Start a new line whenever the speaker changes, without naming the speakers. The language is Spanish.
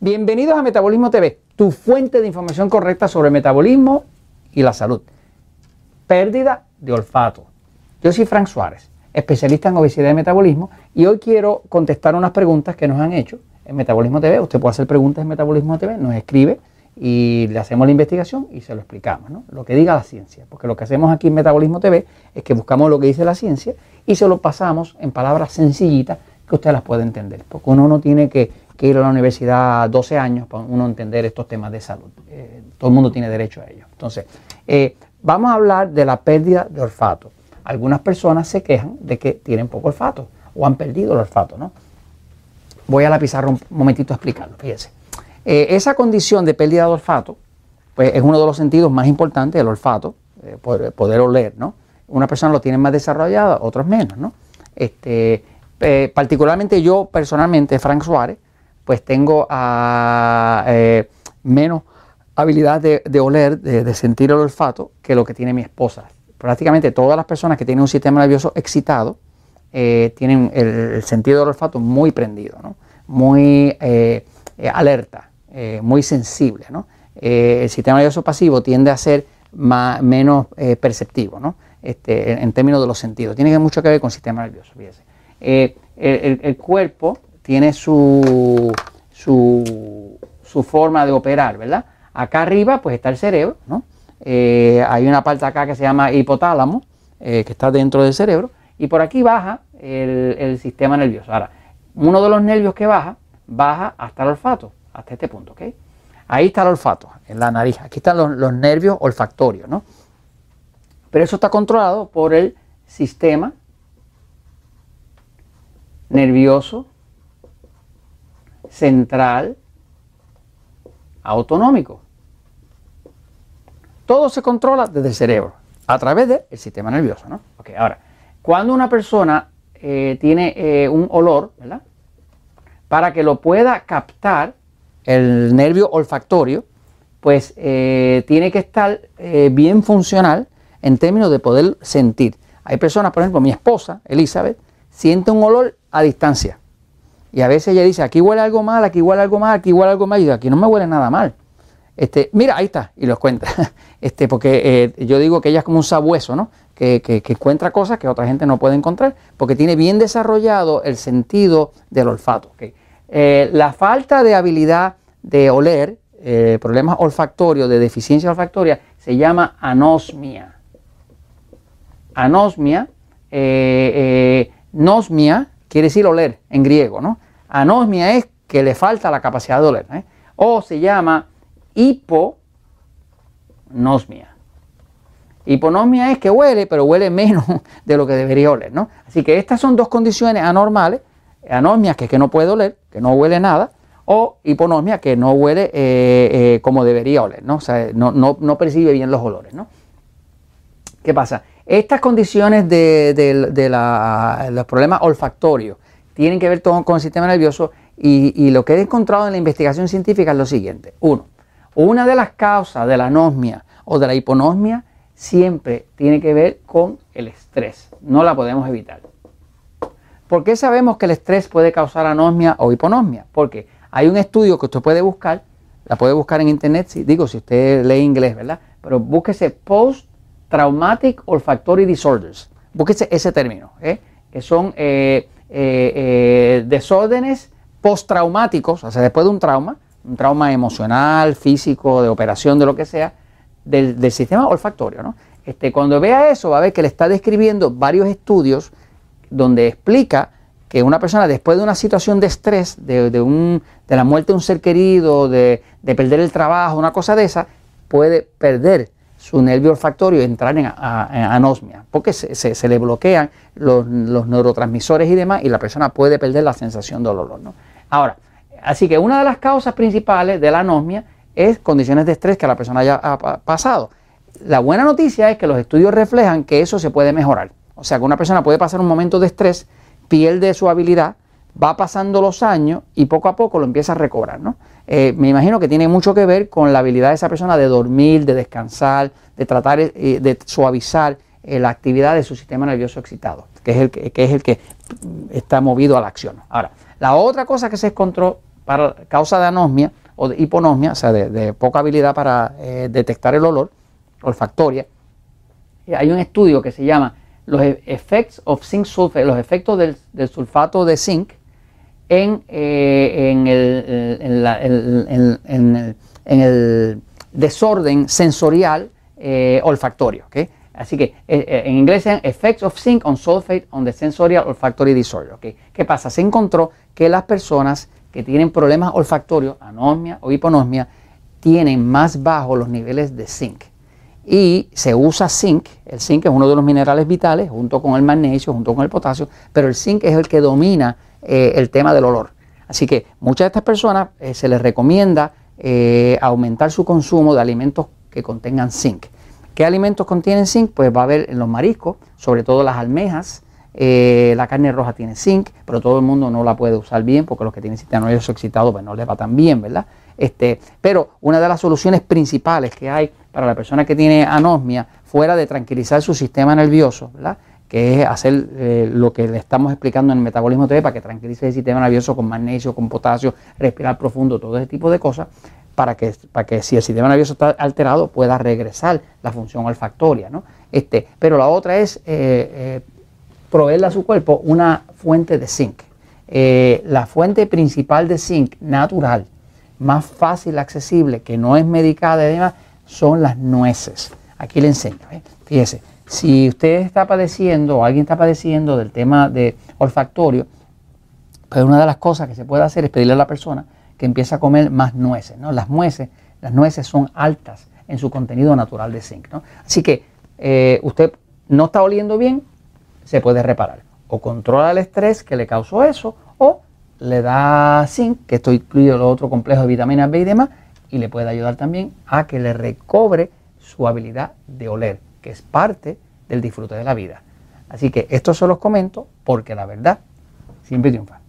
Bienvenidos a Metabolismo TV, tu fuente de información correcta sobre metabolismo y la salud. Pérdida de olfato. Yo soy Frank Suárez, especialista en obesidad y metabolismo, y hoy quiero contestar unas preguntas que nos han hecho en Metabolismo TV. Usted puede hacer preguntas en Metabolismo TV, nos escribe y le hacemos la investigación y se lo explicamos, ¿no? Lo que diga la ciencia, porque lo que hacemos aquí en Metabolismo TV es que buscamos lo que dice la ciencia y se lo pasamos en palabras sencillitas que usted las puede entender, porque uno no tiene que, ir a la universidad 12 años para uno entender estos temas de salud. Eh, todo el mundo tiene derecho a ello. Entonces, eh, vamos a hablar de la pérdida de olfato. Algunas personas se quejan de que tienen poco olfato o han perdido el olfato, ¿no? Voy a la pizarra un momentito a explicarlo, fíjense. Eh, esa condición de pérdida de olfato, pues es uno de los sentidos más importantes, el olfato, poder, poder, oler, ¿no? Una persona lo tiene más desarrollado, otros menos, ¿no? Este, particularmente yo personalmente, Frank Suárez, pues tengo ah, eh, menos habilidad de, oler, de, sentir el olfato que lo que tiene mi esposa. Prácticamente todas las personas que tienen un sistema nervioso excitado eh, tienen el, sentido del olfato muy prendido, muy alerta, muy sensible. el sistema nervioso pasivo tiende a ser menos perceptivo este, en, términos de los sentidos. Tiene mucho que ver con el sistema nervioso, fíjese. Eh, el, cuerpo tiene su, su, forma de operar, ¿verdad? Acá arriba pues está el cerebro, ¿no? Eh, hay una parte acá que se llama hipotálamo, eh, que está dentro del cerebro, y por aquí baja el, sistema nervioso. Ahora, uno de los nervios que baja, baja hasta el olfato, hasta este punto, ¿ok? Ahí está el olfato, en la nariz. Aquí están los, los nervios olfactorios, ¿no? Pero eso está controlado por el sistema nervioso central autonómico. Todo se controla desde el cerebro, a través del sistema nervioso. ¿no? ahora, cuando una persona eh, tiene eh, un olor, ¿verdad? Para que lo pueda captar el nervio olfactorio, pues eh, tiene que estar bien funcional en términos de poder sentir. Hay personas, por ejemplo, mi esposa, Elizabeth, siente un olor a distancia. Y a veces ella dice, aquí huele algo mal, aquí huele algo mal, aquí huele algo mal, y yo, aquí no me huele nada mal. Este, mira, ahí está, y los cuenta. Este, porque eh, yo digo que ella es como un sabueso, ¿no? Que, encuentra cosas que otra gente no puede encontrar, porque tiene bien desarrollado el sentido del olfato. Eh, la falta de habilidad de oler, eh, problemas olfactorios, de deficiencia olfactoria, se llama anosmia. Anosmia, nosmia, quiere decir oler en griego, ¿no? Anosmia es que le falta la capacidad de oler, ¿eh? o se llama hiponosmia. Hiponosmia es que huele, pero huele menos de lo que debería oler, ¿no? Así que estas son dos condiciones anormales, anosmia que es que no puede oler, que no huele nada, o hiponosmia que no huele eh, eh, como debería oler, ¿no? O sea, no, no percibe bien los olores, ¿no? ¿Qué pasa? Estas condiciones de, los problemas olfactorios tienen que ver todo con el sistema nervioso y, lo que he encontrado en la investigación científica es lo siguiente. Uno, una de las causas de la anosmia o de la hiponosmia siempre tiene que ver con el estrés. No la podemos evitar. ¿Por qué sabemos que el estrés puede causar anosmia o hiponosmia? Porque hay un estudio que usted puede buscar, la puede buscar en internet, si, digo, si usted lee inglés, ¿verdad? Pero búsquese post Traumatic Olfactory Disorders. Búsquese ese término, ¿eh? que son eh, eh, desórdenes postraumáticos, o sea, después de un trauma, un trauma emocional, físico, de operación, de lo que sea, del, sistema olfactorio. Este, cuando vea eso, va a ver que le está describiendo varios estudios donde explica que una persona después de una situación de estrés, de, de, la muerte de un ser querido, de, de perder el trabajo, una cosa de esa, puede perder su nervio olfactorio entrar en, anosmia, porque se, le bloquean los, neurotransmisores y demás y la persona puede perder la sensación del olor. ¿no? Ahora, así que una de las causas principales de la anosmia es condiciones de estrés que la persona haya pasado. La buena noticia es que los estudios reflejan que eso se puede mejorar. O sea, que una persona puede pasar un momento de estrés, pierde su habilidad, va pasando los años y poco a poco lo empieza a recobrar. ¿no? Eh, me imagino que tiene mucho que ver con la habilidad de esa persona de dormir, de descansar, de tratar eh, de suavizar eh, la actividad de su sistema nervioso excitado, que es, el que, es el que está movido a la acción. Ahora, la otra cosa que se encontró para causa de anosmia o de hiponosmia, o sea, de, poca habilidad para eh, detectar el olor olfactoria. hay un estudio que se llama los effects of zinc sulfate, los efectos del, sulfato de zinc en, el, desorden sensorial olfactorio. Así que en inglés se Effects of Zinc on Sulfate on the Sensorial Olfactory Disorder. ¿Qué pasa? Se encontró que las personas que tienen problemas olfactorios, anosmia o hiponosmia, tienen más bajos los niveles de zinc. Y se usa zinc, el zinc es uno de los minerales vitales, junto con el magnesio, junto con el potasio, pero el zinc es el que domina eh, el tema del olor. Así que muchas de estas personas eh, se les recomienda eh, aumentar su consumo de alimentos que contengan zinc. ¿Qué alimentos contienen zinc? Pues va a haber en los mariscos, sobre todo las almejas, la carne roja tiene zinc, pero todo el mundo no la puede usar bien porque los que tienen sistema nervioso excitado pues no les va tan bien, ¿verdad? Este, pero una de las soluciones principales que hay para la persona que tiene anosmia, fuera de tranquilizar su sistema nervioso, ¿verdad? Que es hacer eh, lo que le estamos explicando en el metabolismo TV para que tranquilice el sistema nervioso con magnesio, con potasio, respirar profundo, todo ese tipo de cosas, para que, para que si el sistema nervioso está alterado pueda regresar la función olfactoria. ¿no? Este, pero la otra es eh, proveerle a su cuerpo una fuente de zinc. Eh, la fuente principal de zinc natural, más fácil, accesible, que no es medicada y demás, son las nueces. Aquí le enseño. ¿eh? Fíjese, si usted está padeciendo o alguien está padeciendo del tema de olfactorio, pues una de las cosas que se puede hacer es pedirle a la persona que empiece a comer más nueces. ¿no? Las nueces, las nueces son altas en su contenido natural de zinc. ¿no? Así que eh, usted no está oliendo bien, se puede reparar. O controla el estrés que le causó eso, o le da zinc, que esto incluye el otro complejo de vitaminas B y demás, y le puede ayudar también a que le recobre su habilidad de oler, que es parte del disfrute de la vida. Así que estos se los comento porque la verdad siempre triunfa.